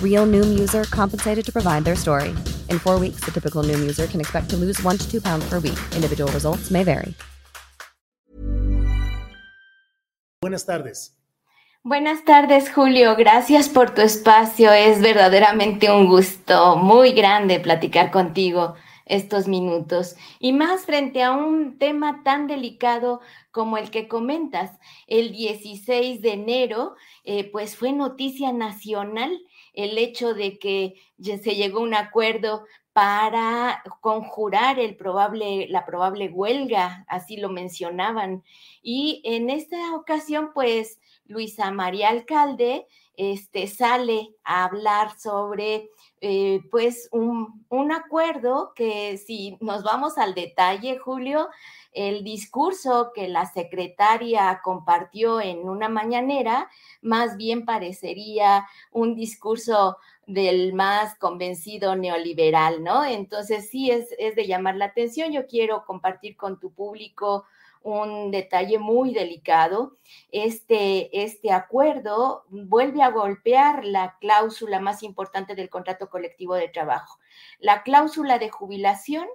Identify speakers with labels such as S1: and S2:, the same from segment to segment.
S1: Real Noom user compensated to provide their story. In four weeks, the typical Noom user can expect to lose one to two pounds per week. Individual results may vary.
S2: Buenas tardes.
S3: Buenas tardes, Julio. Gracias por tu espacio. Es verdaderamente un gusto muy grande platicar contigo estos minutos y más frente a un tema tan delicado como el que comentas. El 16 de enero, eh, pues fue noticia nacional el hecho de que se llegó a un acuerdo para conjurar el probable, la probable huelga, así lo mencionaban. Y en esta ocasión, pues, Luisa María Alcalde este, sale a hablar sobre eh, pues un, un, acuerdo que si nos vamos al detalle, Julio, el discurso que la secretaria compartió en una mañanera más bien parecería un discurso del más convencido neoliberal, ¿no? Entonces sí es, es de llamar la atención. Yo quiero compartir con tu público un detalle muy delicado. Este, este acuerdo vuelve a golpear la cláusula más importante del contrato colectivo de trabajo, la cláusula de jubilación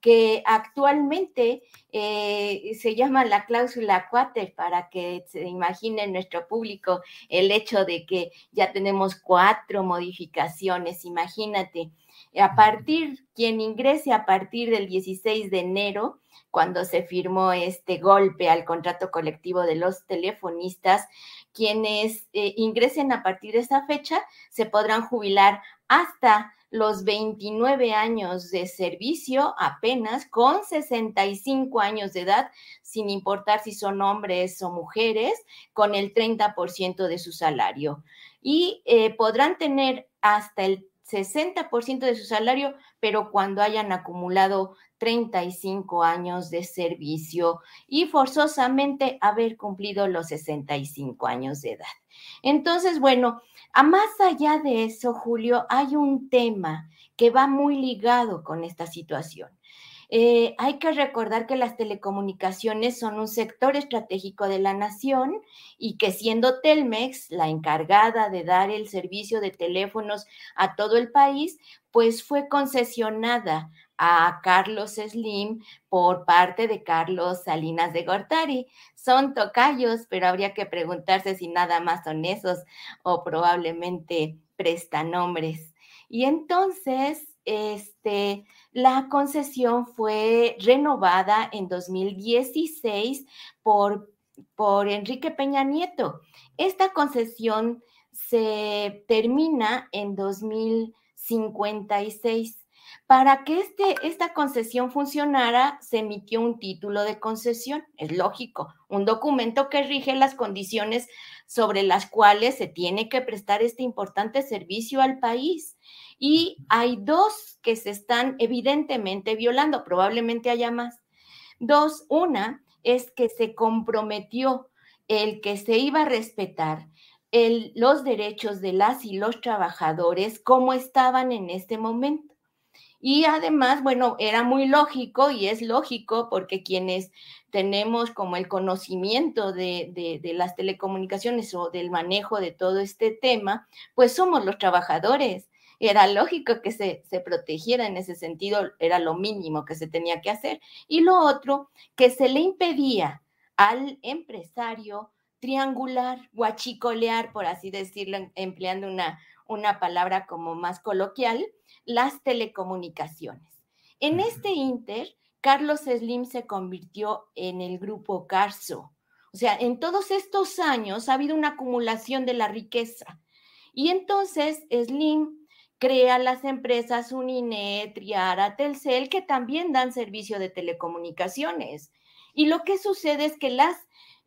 S3: que actualmente eh, se llama la cláusula Quater, para que se imagine nuestro público el hecho de que ya tenemos cuatro modificaciones, imagínate. A partir, quien ingrese a partir del 16 de enero, cuando se firmó este golpe al contrato colectivo de los telefonistas, quienes eh, ingresen a partir de esa fecha se podrán jubilar hasta los 29 años de servicio apenas con 65 años de edad, sin importar si son hombres o mujeres, con el 30% de su salario. Y eh, podrán tener hasta el 60% de su salario, pero cuando hayan acumulado 35 años de servicio y forzosamente haber cumplido los 65 años de edad. Entonces, bueno, a más allá de eso, Julio, hay un tema que va muy ligado con esta situación. Eh, hay que recordar que las telecomunicaciones son un sector estratégico de la nación y que siendo Telmex la encargada de dar el servicio de teléfonos a todo el país, pues fue concesionada a Carlos Slim por parte de Carlos Salinas de Gortari. Son tocayos, pero habría que preguntarse si nada más son esos o probablemente prestanombres. Y entonces, este, la concesión fue renovada en 2016 por, por Enrique Peña Nieto. Esta concesión se termina en 2056. Para que este, esta concesión funcionara, se emitió un título de concesión, es lógico, un documento que rige las condiciones sobre las cuales se tiene que prestar este importante servicio al país. Y hay dos que se están evidentemente violando, probablemente haya más. Dos, una es que se comprometió el que se iba a respetar los derechos de las y los trabajadores como estaban en este momento. Y además, bueno, era muy lógico y es lógico porque quienes tenemos como el conocimiento de, de, las telecomunicaciones o del manejo de todo este tema, pues somos los trabajadores era lógico que se, se protegiera en ese sentido, era lo mínimo que se tenía que hacer. Y lo otro, que se le impedía al empresario triangular, guachicolear, por así decirlo, empleando una, una palabra como más coloquial, las telecomunicaciones. En este inter, Carlos Slim se convirtió en el grupo Carso. O sea, en todos estos años ha habido una acumulación de la riqueza. Y entonces Slim crea las empresas Uninet, Triara, Telcel, que también dan servicio de telecomunicaciones. Y lo que sucede es que las,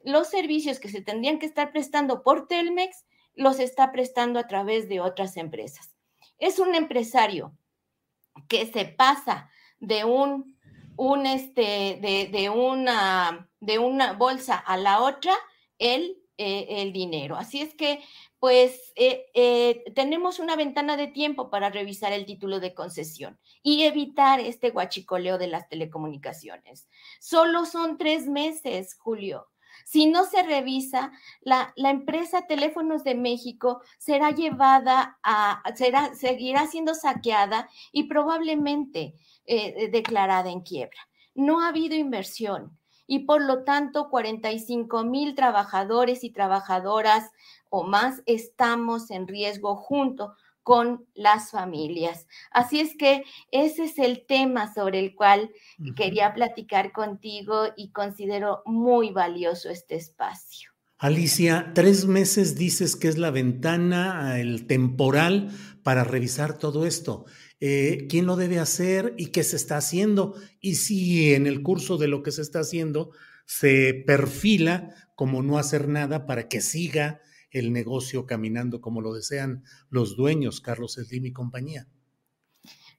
S3: los servicios que se tendrían que estar prestando por Telmex los está prestando a través de otras empresas. Es un empresario que se pasa de un, un este, de, de, una, de una bolsa a la otra el, eh, el dinero. Así es que, pues, eh, eh, tenemos una ventana de tiempo para revisar el título de concesión y evitar este guachicoleo de las telecomunicaciones. Solo son tres meses, Julio. Si no se revisa, la, la, empresa Teléfonos de México será llevada a, será, seguirá siendo saqueada y probablemente declarada en quiebra. No ha habido inversión y por lo tanto 45 mil trabajadores y trabajadoras o más estamos en riesgo junto con las familias. Así es que ese es el tema sobre el cual quería platicar contigo y considero muy valioso este espacio.
S2: Alicia, tres meses dices que es la ventana, el temporal para revisar todo esto. Eh, ¿Quién lo debe hacer y qué se está haciendo? Y si en el curso de lo que se está haciendo se perfila como no hacer nada para que siga el negocio caminando como lo desean los dueños, Carlos Slim y compañía.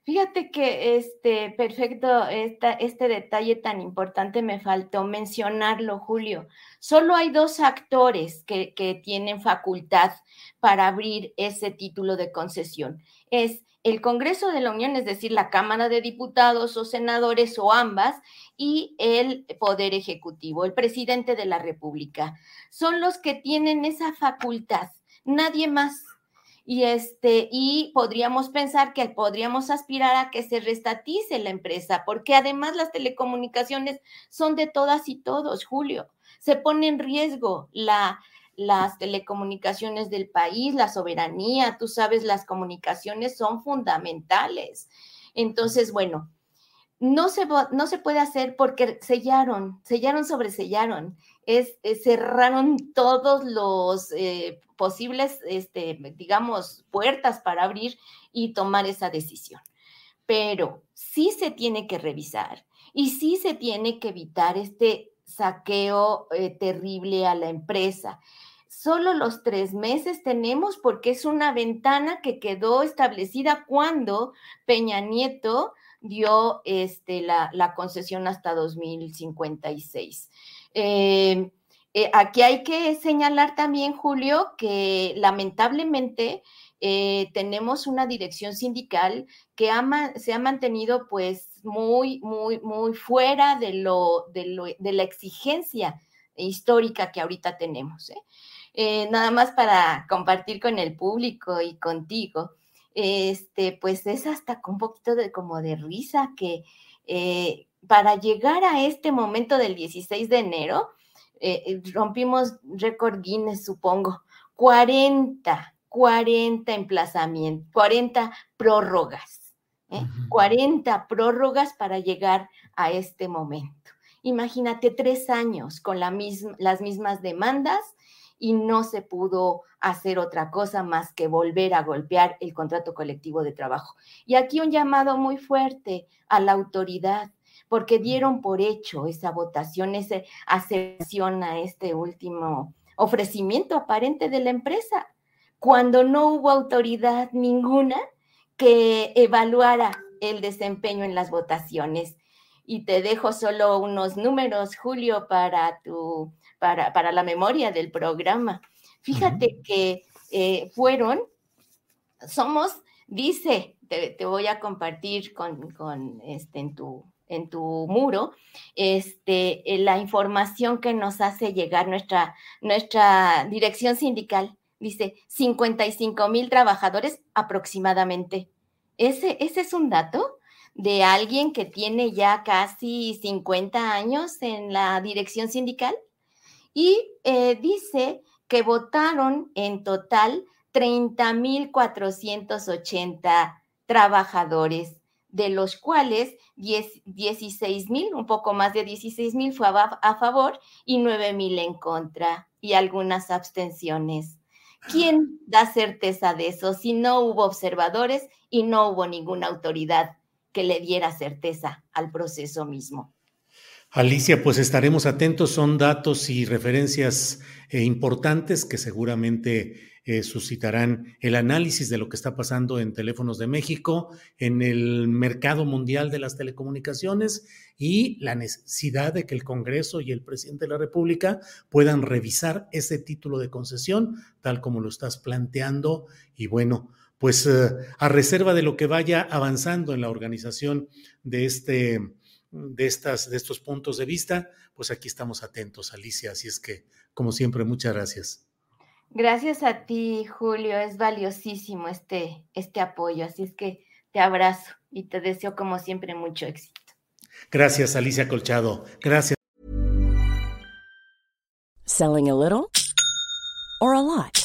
S3: Fíjate que este perfecto, este detalle tan importante me faltó mencionarlo, Julio. Solo hay dos actores que, que tienen facultad para abrir ese título de concesión. Es el Congreso de la Unión, es decir, la Cámara de Diputados o senadores o ambas, y el Poder Ejecutivo, el presidente de la República. Son los que tienen esa facultad, nadie más. Y, este, y podríamos pensar que podríamos aspirar a que se restatice la empresa, porque además las telecomunicaciones son de todas y todos, Julio. Se pone en riesgo la, las telecomunicaciones del país, la soberanía, tú sabes, las comunicaciones son fundamentales. Entonces, bueno, no se, no se puede hacer porque sellaron, sellaron sobre sellaron, es, cerraron todos los eh, posibles, este, digamos, puertas para abrir y tomar esa decisión. Pero sí se tiene que revisar y sí se tiene que evitar este saqueo eh, terrible a la empresa. Solo los tres meses tenemos porque es una ventana que quedó establecida cuando Peña Nieto dio este, la, concesión hasta 2056. Eh, eh, aquí hay que señalar también, Julio, que lamentablemente eh, tenemos una dirección sindical que se ha mantenido pues muy, muy, muy fuera de, lo, de, la exigencia histórica que ahorita tenemos. nada más para compartir con el público y contigo este, pues es hasta con un poquito de como de risa que eh, para llegar a este momento del 16 de enero, eh, eh, rompimos récord Guinness, supongo, 40, 40 emplazamientos, 40 prórrogas, 40 prórrogas para llegar a este momento. Imagínate tres años con la misma, las mismas demandas y no se pudo hacer otra cosa más que volver a golpear el contrato colectivo de trabajo. Y aquí un llamado muy fuerte a la autoridad, porque dieron por hecho esa votación, esa aceptación a este último ofrecimiento aparente de la empresa, cuando no hubo autoridad ninguna que evaluara el desempeño en las votaciones. Y te dejo solo unos números, Julio, para tu para, la memoria del programa. Fíjate que eh, fueron, somos, dice, te, voy a compartir con, con este, en tu en tu muro, este, eh, la información que nos hace llegar nuestra, nuestra dirección sindical. Dice 55 mil trabajadores aproximadamente. Ese, ese es un dato de alguien que tiene ya casi 50 años en la dirección sindical y eh, dice que votaron en total 30.480 trabajadores, de los cuales 16 mil, un poco más de 16 mil fue a, favor y 9 mil en contra y algunas abstenciones. ¿Quién da certeza de eso si no hubo observadores y no hubo ninguna autoridad que le diera certeza al proceso mismo?
S2: Alicia, pues estaremos atentos, son datos y referencias eh, importantes que seguramente eh, suscitarán el análisis de lo que está pasando en teléfonos de México, en el mercado mundial de las telecomunicaciones y la necesidad de que el Congreso y el presidente de la República puedan revisar ese título de concesión, tal como lo estás planteando. Y bueno, pues eh, a reserva de lo que vaya avanzando en la organización de este de, estas, de estos puntos de vista, pues aquí estamos atentos, Alicia. Así es que, como siempre, muchas gracias.
S3: Gracias a ti, Julio. Es valiosísimo este, este apoyo. Así es que te abrazo y te deseo, como siempre, mucho éxito.
S2: Gracias, Alicia Colchado. Gracias.
S4: Selling a little or a lot.